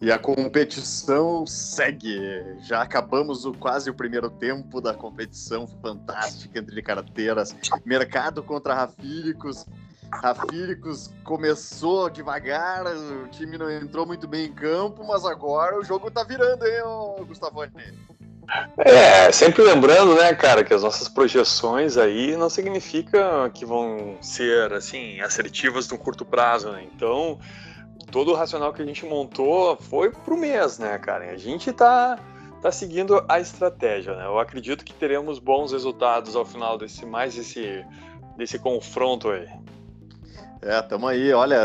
E a competição segue. Já acabamos o, quase o primeiro tempo da competição fantástica entre carteiras. Mercado contra Rafíricos. Rafíricos começou devagar, o time não entrou muito bem em campo, mas agora o jogo tá virando, hein, Gustavone? É, sempre lembrando, né, cara, que as nossas projeções aí não significam que vão ser, assim, assertivas no curto prazo, né? Então, todo o racional que a gente montou foi pro mês, né, cara? A gente tá, tá seguindo a estratégia, né? Eu acredito que teremos bons resultados ao final desse mais esse desse confronto aí. É, tamo aí. Olha,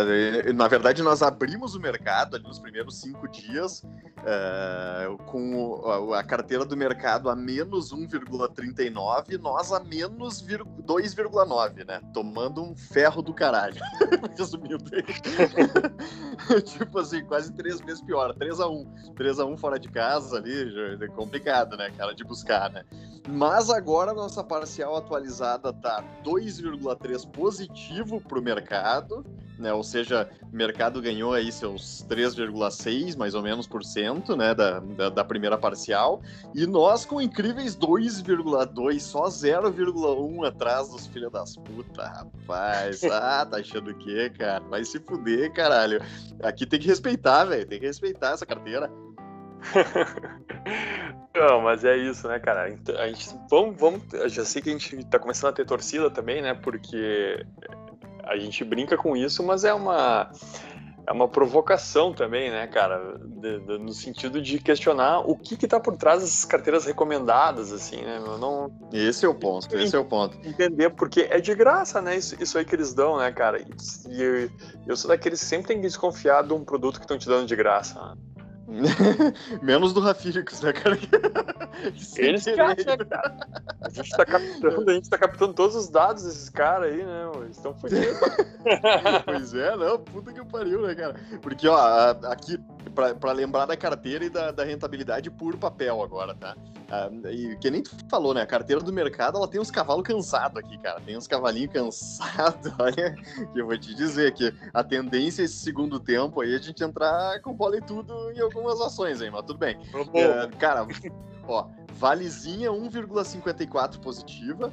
na verdade, nós abrimos o mercado ali nos primeiros cinco dias é, com a, carteira do mercado a menos 1,39, nós a menos 2,9, né? Tomando um ferro do caralho. Resumindo tipo assim, quase três vezes pior. 3x1. 3x1 fora de casa ali, é complicado, né, cara, de buscar, né? Mas agora a nossa parcial atualizada tá 2,3 positivo pro mercado mercado, né? Ou seja, o mercado ganhou aí seus 3,6 mais ou menos por cento, né, da, da, da primeira parcial, e nós com incríveis 2,2, só 0,1 atrás dos filhos das putas, rapaz. Ah, tá achando o quê, cara? Vai se fuder, caralho. Aqui tem que respeitar, velho, tem que respeitar essa carteira. Não, mas é isso, né, cara? Então, a gente vamos, vamos, já sei que a gente tá começando a ter torcida também, né? Porque a gente brinca com isso, mas é uma é uma provocação também, né, cara? De, de, no sentido de questionar o que que tá por trás dessas carteiras recomendadas, assim, né? Eu não... Esse é o ponto, esse é o ponto. Entender, porque é de graça, né? Isso, isso aí que eles dão, né, cara? E eu, eu sou daqueles que sempre tem que desconfiar de um produto que estão te dando de graça. Né? Menos do Rafíricos, né, cara? Eles que acham, né, cara? A gente tá captando, a gente tá captando todos os dados desses caras aí, né? Eles estão fodidos. pois é, não, puta que pariu, né, cara? Porque, ó, aqui, pra, pra lembrar da carteira e da, da rentabilidade por papel agora, tá? Ah, e que nem tu falou, né? A carteira do mercado, ela tem uns cavalos cansados aqui, cara. Tem uns cavalinhos cansados, olha, que eu vou te dizer que a tendência esse segundo tempo aí é a gente entrar com bola e tudo em algumas ações aí, mas tudo bem. Uh, cara, ó, Valezinha 1,54 positiva.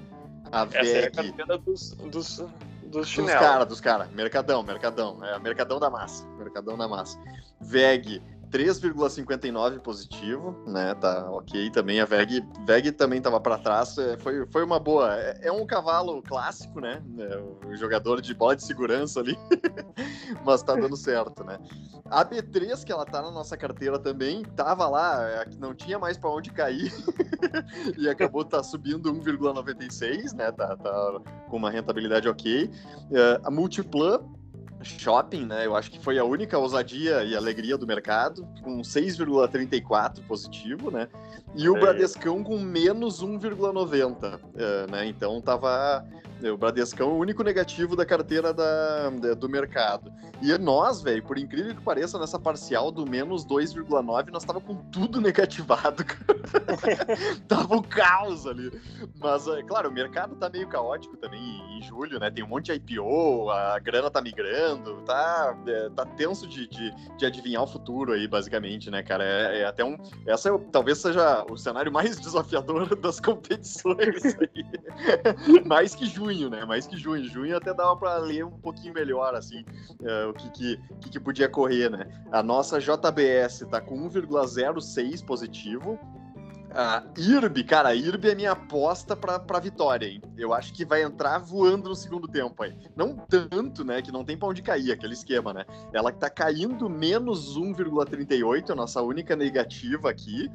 A Essa VEG... é a carteira dos, dos, dos chinelos. Dos caras, dos caras. Mercadão, Mercadão. É, Mercadão da massa. Mercadão da massa. VEG 3,59 positivo, né? Tá ok também. A VEG, VEG também estava para trás. É, foi, foi uma boa. É, é, um cavalo clássico, né? É, o jogador de bola de segurança ali. Mas tá dando certo, né? A B3, que ela tá na nossa carteira também, tava lá, é, não tinha mais para onde cair. e acabou tá subindo 1,96, né? Tá, tá com uma rentabilidade ok. a Multiplan Shopping, né? Eu acho que foi a única ousadia e alegria do mercado, com 6,34 positivo, né? E o é. Bradescão com menos 1,90, é, né? Então tava o Bradescão é o único negativo da carteira da, do mercado. E nós, velho, por incrível que pareça, nessa parcial do menos 2,9, nós tava com tudo negativado, cara. tava um caos ali. Mas, é, claro, o mercado tá meio caótico também em julho, né? Tem um monte de IPO, a grana tá migrando, tá, é, tá tenso de, de, de, adivinhar o futuro aí, basicamente, né, cara? É, é até um. Essa é, talvez seja o cenário mais desafiador das competições aí. mais que junho junho, né? Mais que junho. Junho até dava para ler um pouquinho melhor, assim, uh, o que que, que que, podia correr, né? A nossa JBS tá com 1,06 positivo, a IRB, cara, a IRB é minha aposta pra, pra vitória, hein? Eu acho que vai entrar voando no segundo tempo aí. Não tanto, né? Que não tem pra onde cair aquele esquema, né? Ela tá caindo menos 1,38, a nossa única negativa aqui.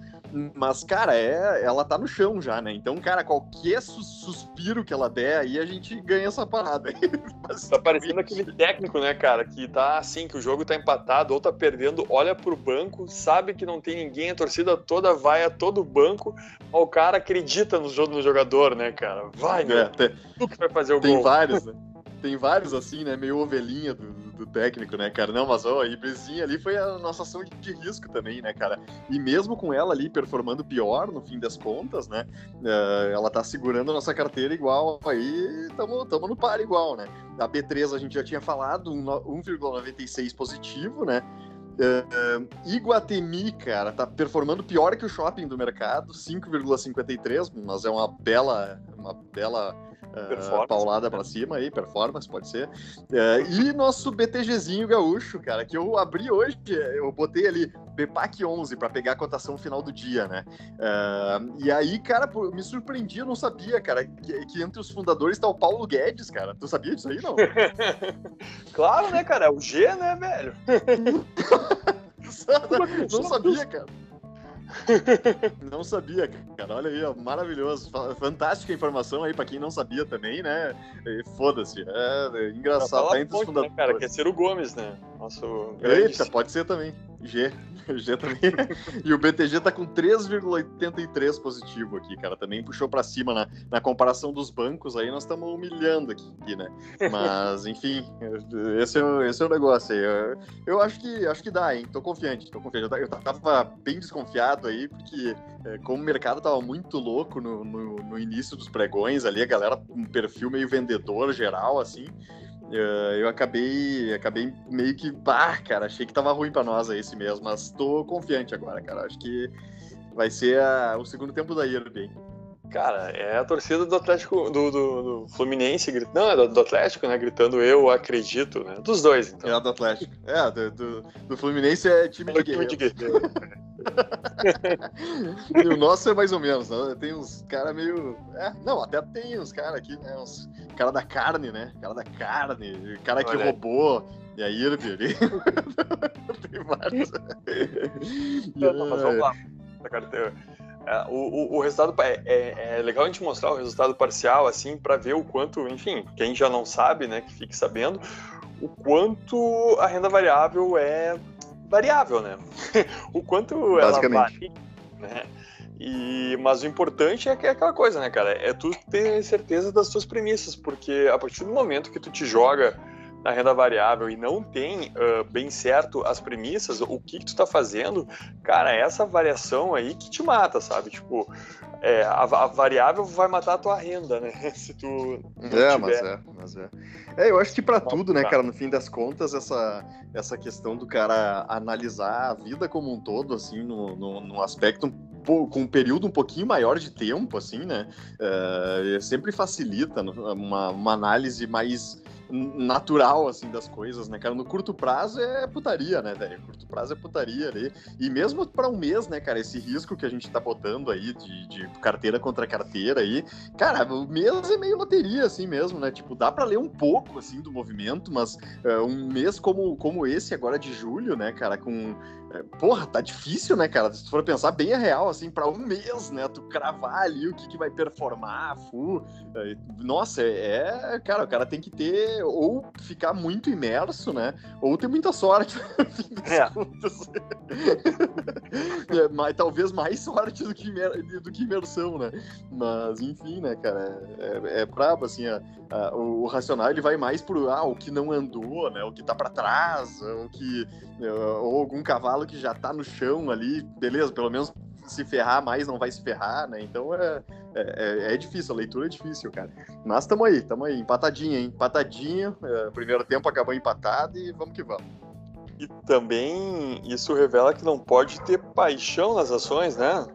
Mas, cara, é, ela tá no chão já, né? Então, cara, qualquer suspiro que ela der aí, a gente ganha essa parada. tá parecendo aquele técnico, né, cara? Que tá assim, que o jogo tá empatado ou tá perdendo, olha pro banco, sabe que não tem ninguém, a torcida toda vai a todo banco banco, o cara acredita no, no jogador, né, cara? Vai, né? É, tu que vai fazer o tem gol. Tem vários, né? Tem vários assim, né? Meio ovelhinha do, do técnico, né, cara? Não, mas ó, a Ibrezinha ali foi a nossa ação de, de, risco também, né, cara? E mesmo com ela ali performando pior, no fim das contas, né? Uh, ela tá segurando a nossa carteira igual aí, tamo, tamo no par igual, né? A B3 a gente já tinha falado, 1,96 positivo, né? Uh, Iguatemi, cara, tá performando pior que o shopping do mercado, 5,53, mas é uma bela, uma bela uh, paulada para cima aí, performance, pode ser. Uh, e nosso BTGzinho gaúcho, cara, que eu abri hoje, eu botei ali BPAC 11 para pegar a cotação final do dia, né? Uh, e aí, cara, me surpreendi, eu não sabia, cara, que, que, entre os fundadores tá o Paulo Guedes, cara. Tu sabia disso aí, não? claro, né, cara? É o G, né, velho? não sabia, cara. não sabia, cara. Olha aí, ó, maravilhoso. Fantástica informação aí pra quem não sabia também, né? Foda-se. É, é engraçado. Tá entre os fundadores. Né, cara, quer ser o Gomes, né? Nosso Eita, pode ser também. G. G também. e o BTG tá com 3,83 positivo aqui, cara. Também puxou para cima na, na comparação dos bancos aí, nós estamos humilhando aqui, né? Mas, enfim, esse é, esse é o negócio aí. Eu, eu, acho que acho que dá, hein? Tô confiante, tô confiante. Eu tava bem desconfiado aí, porque é, como o mercado tava muito louco no, no, no início dos pregões ali, a galera com um perfil meio vendedor geral, assim. Uh, eu acabei, acabei meio que, bah, cara, achei que tava ruim para nós aí esse mesmo, mas tô confiante agora, cara. Acho que vai ser a, o segundo tempo da IRB. Cara, é a torcida do Atlético, do, do, do Fluminense, não, é do, do, Atlético, né, gritando eu acredito, né, dos dois, então. É, do Atlético. É, do, do, do Fluminense é time de, é time de guerreiro. e o nosso é mais ou menos, né? tem uns caras meio... É, não, até tem uns caras aqui, né, uns cara da carne, né, cara da carne, cara que Olha. roubou... E aí, ele tem vários. Lá. É, o, o, o, resultado é, é, é, legal a gente mostrar o resultado parcial assim para ver o quanto, enfim, quem já não sabe, né, que fique sabendo o quanto a renda variável é variável, né? o quanto ela varia, né? E, mas o importante é que é aquela coisa, né, cara? É tu ter certeza das tuas premissas, porque a partir do momento que tu te joga na renda variável e não tem uh, bem certo as premissas, o que, que tu está fazendo, cara, é essa variação aí que te mata, sabe? Tipo, é, a, a, variável vai matar a tua renda, né? Se tu. é, tiver. mas é, é. É, eu acho que para tudo, né, cara, no fim das contas, essa, essa questão do cara analisar a vida como um todo, assim, no, no, no aspecto com um período um pouquinho maior de tempo, assim, né? Uh, sempre facilita uma, uma análise mais natural, assim, das coisas, né, cara? No curto prazo é putaria, né, velho? Curto prazo é putaria ali. E mesmo para um mês, né, cara, esse risco que a gente tá botando aí de, de carteira contra carteira aí, cara, o mês é meio loteria, assim mesmo, né? Tipo, dá para ler um pouco, assim, do movimento, mas uh, um mês como, como esse agora de julho, né, cara, com é, porra, tá difícil, né, cara? Se tu for pensar bem é real, assim, para um mês, né? Tu cravar ali o que, que vai performar, fu. É, nossa, é, é, Cara, o cara tem que ter. Ou ficar muito imerso, né? Ou ter muita sorte. é. é, mas, talvez mais sorte do que, do que imersão, né? Mas, enfim, né, cara? É, é brabo, assim, a, a, o, o, racional ele vai mais pro ah, o que não andou, né? O que tá para trás, o que. Ou algum cavalo que já tá no chão ali, beleza, pelo menos se ferrar mais não vai se ferrar, né? Então é, é, é, é difícil, a leitura é difícil, cara. Mas tamo aí, tamo aí, empatadinho, hein? Empatadinho, é, primeiro tempo acabou empatado e vamos que vamos. E também isso revela que não pode ter paixão nas ações, né?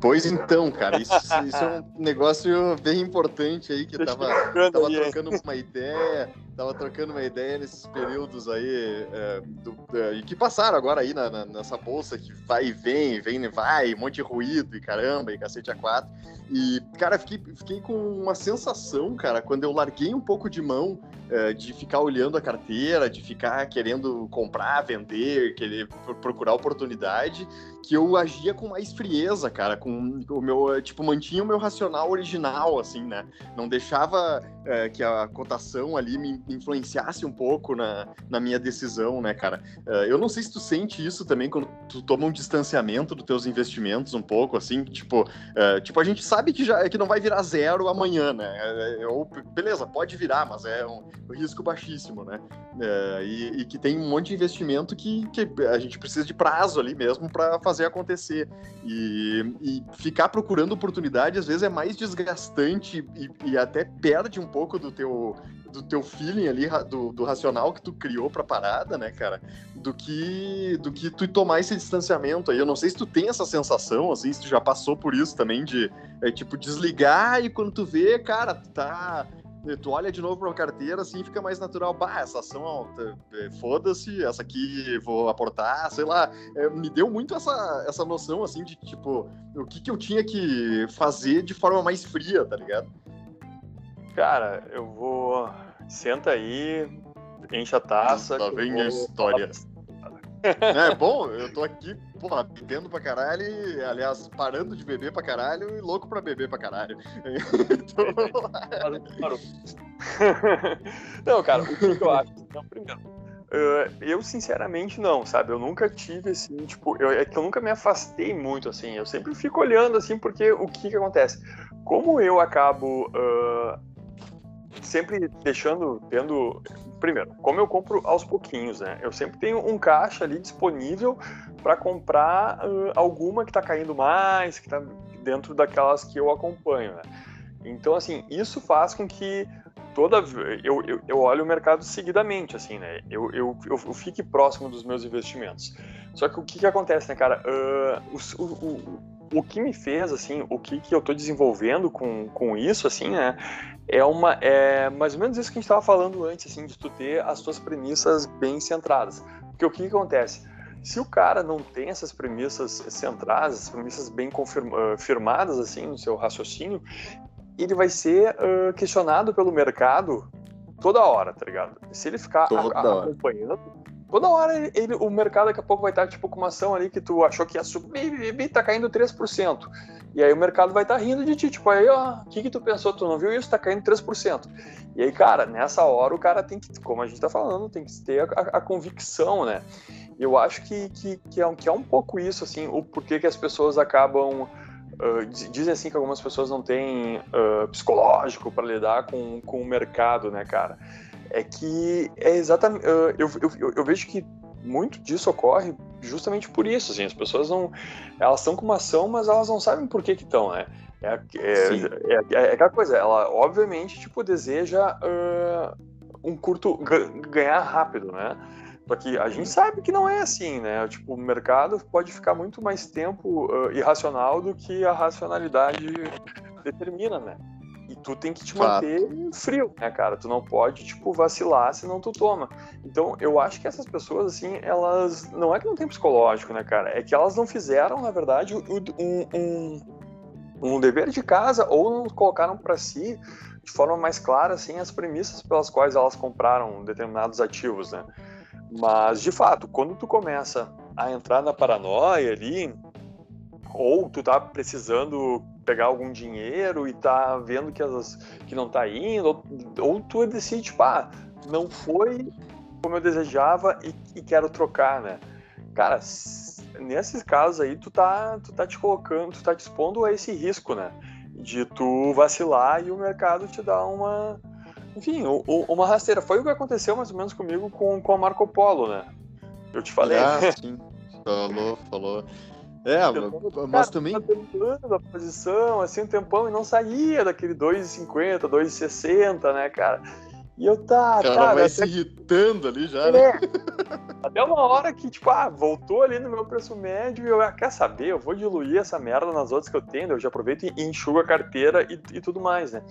Pois então, cara, isso, isso é um negócio bem importante aí que tava, tava trocando uma ideia, tava trocando uma ideia nesses períodos aí é, do, é, que passaram agora aí na, na, nessa bolsa que vai e vem, vem e vai, um monte de ruído e caramba, e cacete a quatro. E, cara, fiquei, fiquei com uma sensação, cara, quando eu larguei um pouco de mão é, de ficar olhando a carteira, de ficar querendo comprar, vender, querer procurar oportunidade, que eu agia com mais frieza, cara, com o meu, tipo, mantinha o meu racional original, assim, né? Não deixava é, que a cotação ali me influenciasse um pouco na, na minha decisão, né, cara? É, eu não sei se tu sente isso também quando tu toma um distanciamento dos teus investimentos um pouco, assim, tipo, é, tipo a gente sabe que já que não vai virar zero amanhã, né? É, é, ou beleza, pode virar, mas é um, risco baixíssimo, né? É, e, e, que tem um monte de investimento que, que a gente precisa de prazo ali mesmo para fazer acontecer e, e, ficar procurando oportunidade às vezes é mais desgastante e, e até perde um pouco do teu do teu feeling ali, do, do racional que tu criou pra parada, né, cara? Do que, do que tu tomar esse distanciamento aí. Eu não sei se tu tem essa sensação, assim, se tu já passou por isso também, de, é, tipo, desligar e quando tu vê, cara, tu tá tu olha de novo para a carteira, assim, fica mais natural. Bah, essa ação, é, foda-se, essa aqui vou aportar, sei lá. É, me deu muito essa, essa noção, assim, de, tipo, o que, que eu tinha que fazer de forma mais fria, tá ligado? Cara, eu vou. Senta aí, enche a taça. Lá vem a história. É bom, eu tô aqui, porra, bebendo pra caralho, aliás, parando de beber pra caralho e louco pra beber pra caralho. Então... não, cara, o que eu acho? Não, primeiro, uh, eu sinceramente não, sabe? Eu nunca tive assim, tipo, eu, é que eu nunca me afastei muito, assim, eu sempre fico olhando, assim, porque o que que acontece? Como eu acabo. Uh, sempre deixando, tendo. Primeiro, como eu compro aos pouquinhos, né? Eu sempre tenho um caixa ali disponível para comprar uh, alguma que está caindo mais, que está dentro daquelas que eu acompanho, né? Então, assim, isso faz com que toda eu, eu, eu olho o mercado seguidamente, assim, né? Eu, eu, eu, fique próximo dos meus investimentos. Só que o que, que acontece, né, cara? Uh, o, o, o que me fez, assim, o que, que eu estou desenvolvendo com, com isso, assim, né? É, uma, é mais ou menos isso que a gente estava falando antes, assim, de tu ter as tuas premissas bem centradas. Porque o que, que acontece? Se o cara não tem essas premissas centradas, essas premissas bem confirmadas, assim, no seu raciocínio, ele vai ser uh, questionado pelo mercado toda hora, tá ligado? Se ele ficar a, a, acompanhando, toda hora ele, o mercado daqui a pouco vai estar tipo com uma ação ali que tu achou que ia subir tá caindo 3%. E aí o mercado vai estar rindo de ti, tipo, aí, ó, o que que tu pensou? Tu não viu isso? Tá caindo 3%. E aí, cara, nessa hora o cara tem que, como a gente tá falando, tem que ter a, a convicção, né? Eu acho que, que, que, é, que é um pouco isso, assim, o porquê que as pessoas acabam Uh, dizem assim que algumas pessoas não têm uh, psicológico para lidar com, com o mercado, né, cara? É que é exatamente. Uh, eu, eu, eu, vejo que muito disso ocorre justamente por isso. Assim, as pessoas não. Elas estão com uma ação, mas elas não sabem por que estão, né? É, é, é, é, aquela coisa, ela obviamente tipo, deseja um curto. ganhar rápido, né? Só que a gente sabe que não é assim, né? Tipo, o mercado pode ficar muito mais tempo uh, irracional do que a racionalidade determina, né? E tu tem que te manter Fato. frio, né, cara? Tu não pode, tipo, vacilar, senão tu toma. Então, eu acho que essas pessoas, assim, elas. Não é que não tem psicológico, né, cara? É que elas não fizeram, na verdade, um, um, um dever de casa ou não colocaram para si de forma mais clara, assim, as premissas pelas quais elas compraram determinados ativos, né? Mas, de fato, quando tu começa a entrar na paranoia ali, ou tu tá precisando pegar algum dinheiro e tá vendo que, as, que não tá indo, ou, ou tu decide, tipo, ah, não foi como eu desejava e, e quero trocar, né? Cara, nesses casos aí, tu tá, tu tá te colocando, tu tá te expondo a esse risco, né? De tu vacilar e o mercado te dar uma, enfim, o, o, uma rasteira. Foi o que aconteceu mais ou menos comigo com, com a Marco Polo, né? Eu te falei. Ah, sim. Falou, falou. É, mas, mas também. da posição, assim, um tempão e não saía daquele 2,50, 2,60, né, cara? E eu tá, cara, tá. vai até... se irritando ali já, né? é. né? Até uma hora que, tipo, ah, voltou ali no meu preço médio e eu, ah, quer saber, eu vou diluir essa merda nas outras que eu tenho, eu já aproveito e enxugo a carteira e, e tudo mais, né?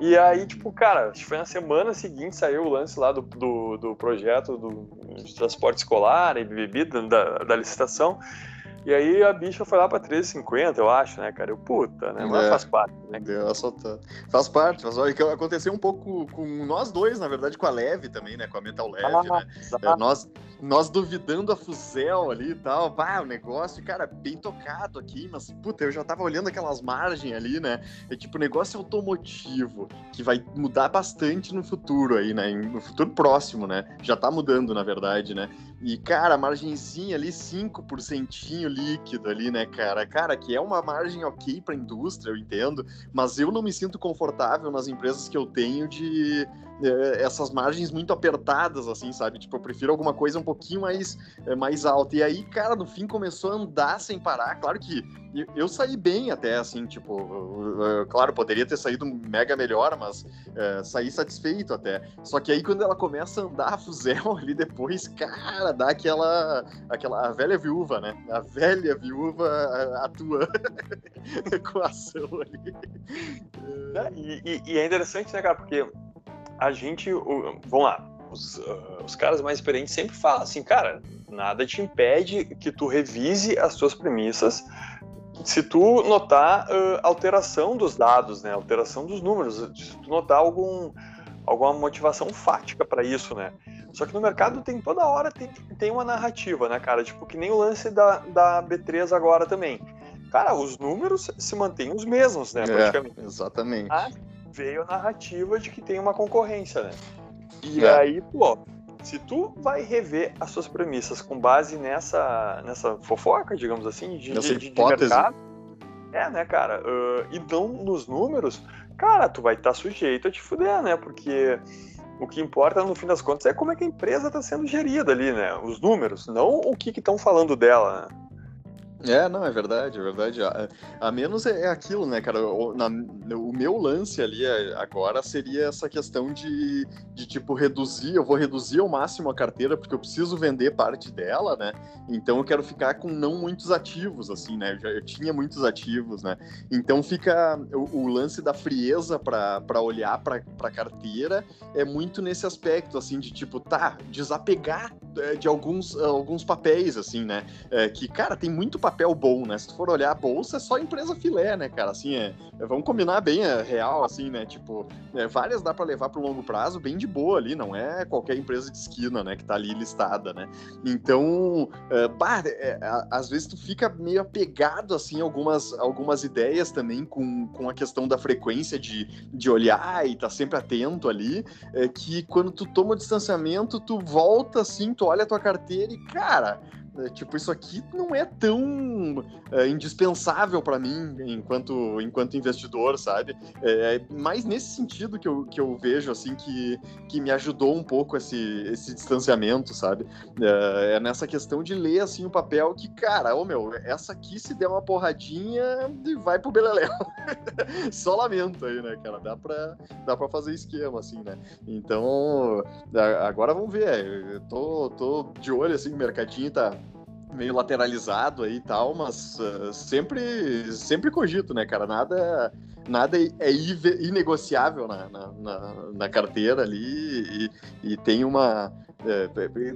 E aí, tipo, cara, acho que foi na semana seguinte saiu o lance lá do, do, do projeto do, de transporte escolar e bebida da, da licitação. E aí a bicha foi lá pra 13,50, eu acho, né, cara? Eu, puta, né? Mas é, faz parte, né? Deu Faz parte, faz parte. Aconteceu um pouco com nós dois, na verdade, com a Leve também, né? Com a Metal Leve, ah, né? É, nós, nós duvidando a Fuzel ali e tal. Pá, o negócio, cara, bem tocado aqui, mas, puta, eu já tava olhando aquelas margens ali, né? É tipo, negócio automotivo, que vai mudar bastante no futuro aí, né? No futuro próximo, né? Já tá mudando, na verdade, né? E, cara, a margenzinha ali, 5% líquido ali, né, cara? Cara, que é uma margem ok pra indústria, eu entendo, mas eu não me sinto confortável nas empresas que eu tenho de, essas margens muito apertadas, assim, sabe? Tipo, eu prefiro alguma coisa um pouquinho mais, é, mais alta. E aí, cara, no fim começou a andar sem parar. Claro que eu, saí bem até, assim, tipo, claro, poderia ter saído mega melhor, mas é, saí satisfeito até. Só que aí quando ela começa a andar a fuzel ali depois, cara, dá aquela, aquela a velha viúva, né? A velha viúva atua com a ação ali. É, e, e, é interessante, né, cara, porque a gente, vamos lá, os, uh, os caras mais experientes sempre falam assim, cara, nada te impede que tu revise as tuas premissas se tu notar uh, alteração dos dados, né, alteração dos números, se tu notar algum, alguma motivação fática para isso, né. Só que no mercado tem toda hora tem, tem uma narrativa, né, cara, tipo que nem o lance da, da B3 agora também. Cara, os números se mantêm os mesmos, né, é, praticamente. É, exatamente. Mas veio a narrativa de que tem uma concorrência, né. E é. aí, pô, se tu vai rever as suas premissas com base nessa, nessa fofoca, digamos assim, de, de, de mercado, é, né, cara, uh, e não nos números, cara, tu vai estar tá sujeito a te fuder, né, porque o que importa no fim das contas é como é que a empresa está sendo gerida ali, né, os números, não o que estão falando dela, né? É, não, é verdade, é verdade. A, a menos é, é, aquilo, né, cara? O, na, o meu lance ali é, agora seria essa questão de, de, tipo, reduzir, eu vou reduzir ao máximo a carteira, porque eu preciso vender parte dela, né? Então eu quero ficar com não muitos ativos, assim, né? Eu, já, eu tinha muitos ativos, né? Então fica o, o lance da frieza para olhar para a carteira é muito nesse aspecto, assim, de tipo, tá, desapegar de alguns, alguns papéis, assim, né? É, que, cara, tem muito papel bom, né? Se tu for olhar a bolsa, é só empresa filé, né, cara? Assim, é, é vamos combinar bem é real, assim, né? Tipo, é, várias dá para levar para longo prazo bem de boa ali, não é qualquer empresa de esquina, né, que tá ali listada, né? Então, é, bah, é, às vezes tu fica meio apegado, assim, algumas, algumas ideias também com, com a questão da frequência de, de olhar e tá sempre atento ali, é, que quando tu toma o distanciamento, tu volta, assim, tu olha a tua carteira e, cara, é, tipo, isso aqui não é tão é, indispensável para mim enquanto, enquanto investidor, sabe? É, é, mais nesse sentido que eu, que eu vejo, assim, que, que me ajudou um pouco esse, esse distanciamento, sabe? É, é nessa questão de ler, assim, o papel que, cara, ô meu, essa aqui se der uma porradinha, vai pro beleléu. Só lamento aí, né, cara? Dá pra, dá pra fazer esquema, assim, né? Então, agora vamos ver. Eu tô, tô de olho, assim, o mercadinho tá meio lateralizado aí e tal, mas uh, sempre, sempre cogito, né, cara? Nada, nada é inegociável na, na, na, na carteira ali e, e tem uma. É,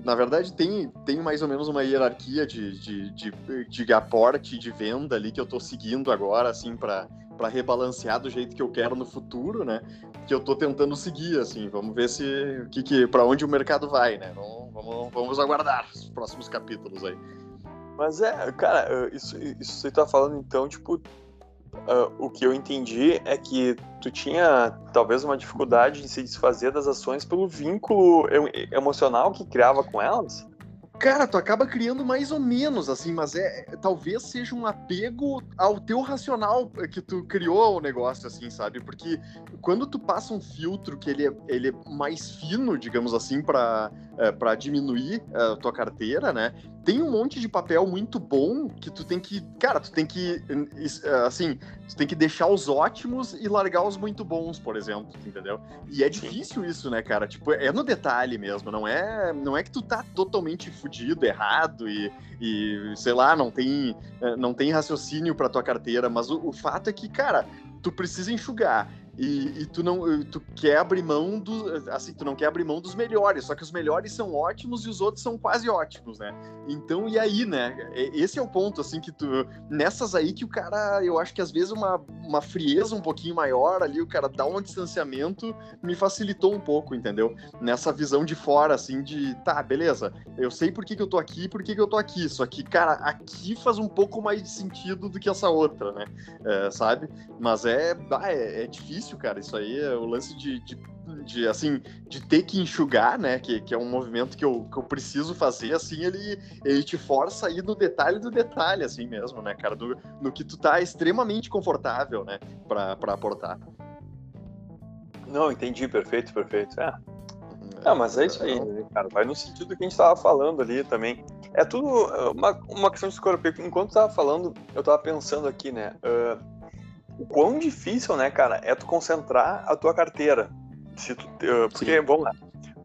na verdade, tem, tem mais ou menos uma hierarquia de, de, de, de aporte de venda ali que eu tô seguindo agora, assim, para para rebalancear do jeito que eu quero no futuro, né? Que eu tô tentando seguir, assim. Vamos ver se que, que para onde o mercado vai, né? Vamos, vamos, vamos aguardar os próximos capítulos aí. Mas é, cara, isso, isso você tá falando então, tipo, uh, o que eu entendi é que tu tinha talvez uma dificuldade em se desfazer das ações pelo vínculo emocional que criava com elas? Cara, tu acaba criando mais ou menos, assim, mas é, é talvez seja um apego ao teu racional que tu criou o negócio, assim, sabe? Porque quando tu passa um filtro que ele é, ele é mais fino, digamos assim, para é, para diminuir a tua carteira, né? Tem um monte de papel muito bom que tu tem que, cara, tu tem que, assim, tu tem que deixar os ótimos e largar os muito bons, por exemplo, entendeu? E é difícil isso, né, cara? Tipo, é no detalhe mesmo, não é, não é que tu tá totalmente fudido, errado e, e sei lá, não tem, eh, não tem raciocínio para tua carteira, mas o, o fato é que, cara, tu precisa enxugar. E, e, tu não tu quer abrir mão do assim tu não quer abrir mão dos melhores só que os melhores são ótimos e os outros são quase ótimos né? Então e aí né? Esse é o ponto assim que tu nessas aí que o cara eu acho que às vezes uma, uma frieza um pouquinho maior ali o cara dá um distanciamento me facilitou um pouco entendeu? Nessa visão de fora assim de tá beleza eu sei por que, que eu tô aqui por que, que eu tô aqui só que cara aqui faz um pouco mais de sentido do que essa outra né? É, sabe? Mas é, é, é difícil difícil, cara. Isso aí é o lance de, de, de, assim, de ter que enxugar, né? Que, que é um movimento que eu, que eu preciso fazer, assim, ele, ele te força a ir no detalhe do detalhe, assim mesmo, né, cara? Do, no que tu tá extremamente confortável, né, pra, pra aportar. Não, entendi, perfeito, perfeito. É. É, mas é isso aí, né, cara. Vai no sentido que a gente estava falando ali também. É tudo uma, uma questão de escorpião. Enquanto estava falando, eu estava pensando aqui, né? Uh, o quão difícil, né, cara, é tu concentrar a tua carteira. Se tu, uh, porque, Sim. vamos lá.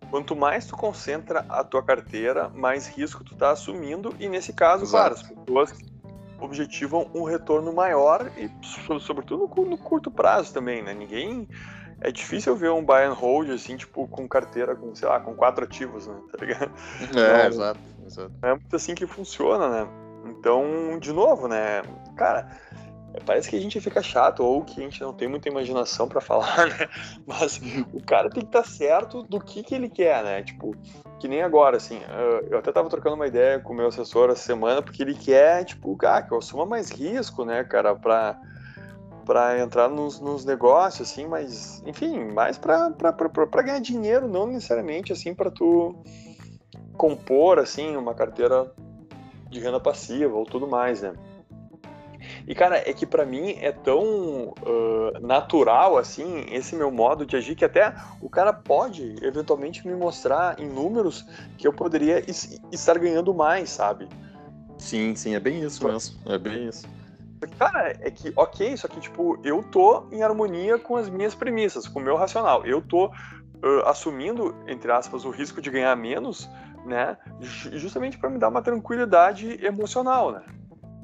Quanto mais tu concentra a tua carteira, mais risco tu tá assumindo. E nesse caso, Exato. claro, as pessoas objetivam um retorno maior e, sobretudo, no, no curto prazo também, né? Ninguém é difícil ver um buy and hold, assim, tipo, com carteira, com, sei lá, com quatro ativos, né? Tá ligado? É, exato, exato. É muito assim que funciona, né? Então, de novo, né? Cara, parece que a gente fica chato ou que a gente não tem muita imaginação para falar, né? Mas o cara tem que estar tá certo do que, que ele quer, né? Tipo, que nem agora, assim, eu até tava trocando uma ideia com o meu assessor essa semana, porque ele quer, tipo, ah, que eu assuma mais risco, né, cara, pra para entrar nos, nos, negócios, assim, mas, enfim, mais para ganhar dinheiro, não necessariamente, assim, para tu compor, assim, uma carteira de renda passiva ou tudo mais, né? E, cara, é que para mim é tão uh, natural, assim, esse meu modo de agir, que até o cara pode, eventualmente, me mostrar em números que eu poderia estar ganhando mais, sabe? Sim, sim, é bem isso mesmo. É bem isso. Cara, é que, ok, só que, tipo, eu tô em harmonia com as minhas premissas, com o meu racional. Eu tô uh, assumindo, entre aspas, o risco de ganhar menos, né? Justamente para me dar uma tranquilidade emocional, né?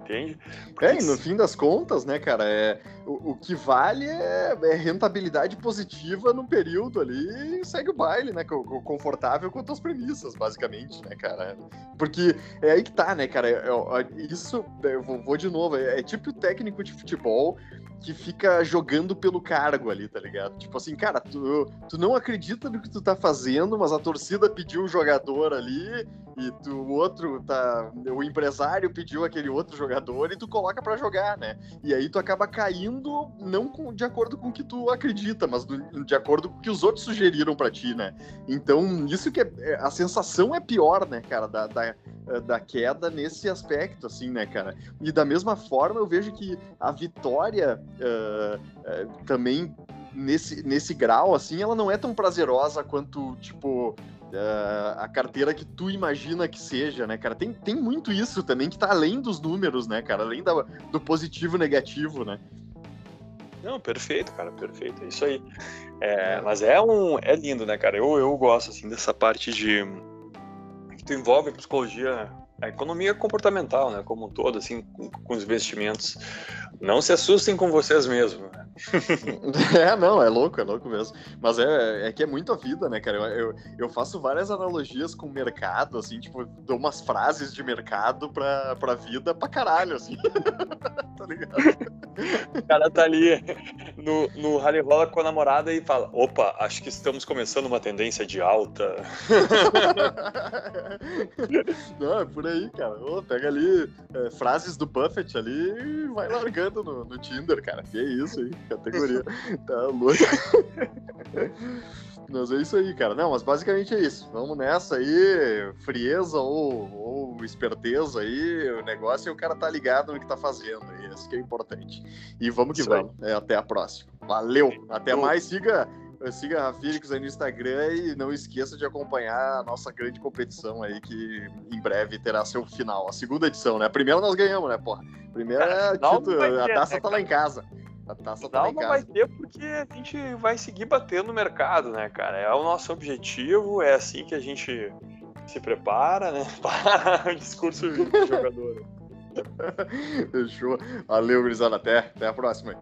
Entende? Porque é, e no fim das contas, né, cara, é, o, o que vale é, é, rentabilidade positiva no período ali e segue o baile, né, confortável com as tuas premissas, basicamente, né, cara? Porque é aí que tá, né, cara, é, é, isso, eu vou, vou de novo, é, é tipo o técnico de futebol que fica jogando pelo cargo ali, tá ligado? Tipo assim, cara, tu, tu não acredita no que tu tá fazendo, mas a torcida pediu um jogador ali e tu, o outro tá. O empresário pediu aquele outro jogador e tu coloca para jogar, né? E aí tu acaba caindo não com, de acordo com o que tu acredita, mas do, de acordo com o que os outros sugeriram para ti, né? Então, isso que é. é a sensação é pior, né, cara, da, da, da queda nesse aspecto, assim, né, cara? E da mesma forma, eu vejo que a vitória uh, uh, também nesse, nesse grau, assim, ela não é tão prazerosa quanto, tipo, uh, a carteira que tu imagina que seja, né, cara? Tem, tem muito isso também que tá além dos números, né, cara? Além da, do positivo e negativo, né? Não, perfeito, cara, perfeito, é isso aí. É, mas é um, é lindo, né, cara? Eu, eu gosto, assim, dessa parte de... que tu envolve a psicologia a economia comportamental, né, como um todo, assim, com, com os investimentos. Não se assustem com vocês mesmos. É, não, é louco, é louco mesmo. Mas é, é que é muito a vida, né, cara? Eu, eu, eu, faço várias analogias com o mercado, assim, tipo, dou umas frases de mercado pra, pra vida pra caralho, assim. tá ligado? O cara tá ali no, no rally rola com a namorada e fala: opa, acho que estamos começando uma tendência de alta. não, é por aí, cara. Ô, pega ali é, frases do Buffett ali e vai largando no, no Tinder, cara. Que é isso aí, categoria. tá louco. Mas é isso aí, cara. Não, mas basicamente é isso. Vamos nessa aí, frieza ou, ou esperteza aí, o negócio é o cara tá ligado no que tá fazendo aí. Isso que é importante. E vamos que isso vamos. É, até a próxima. Valeu. Até mais. Siga Siga a Felix aí no Instagram e não esqueça de acompanhar a nossa grande competição aí, que em breve terá seu final. A segunda edição, né? A primeira nós ganhamos, né, porra? A primeira é título, a taça né, tá lá em casa. A taça tá lá em casa. Não vai ter porque a gente vai seguir batendo no mercado, né, cara? É o nosso objetivo, é assim que a gente se prepara, né? Para o discurso do jogador. Fechou. Valeu, Grisana. Até, até a próxima.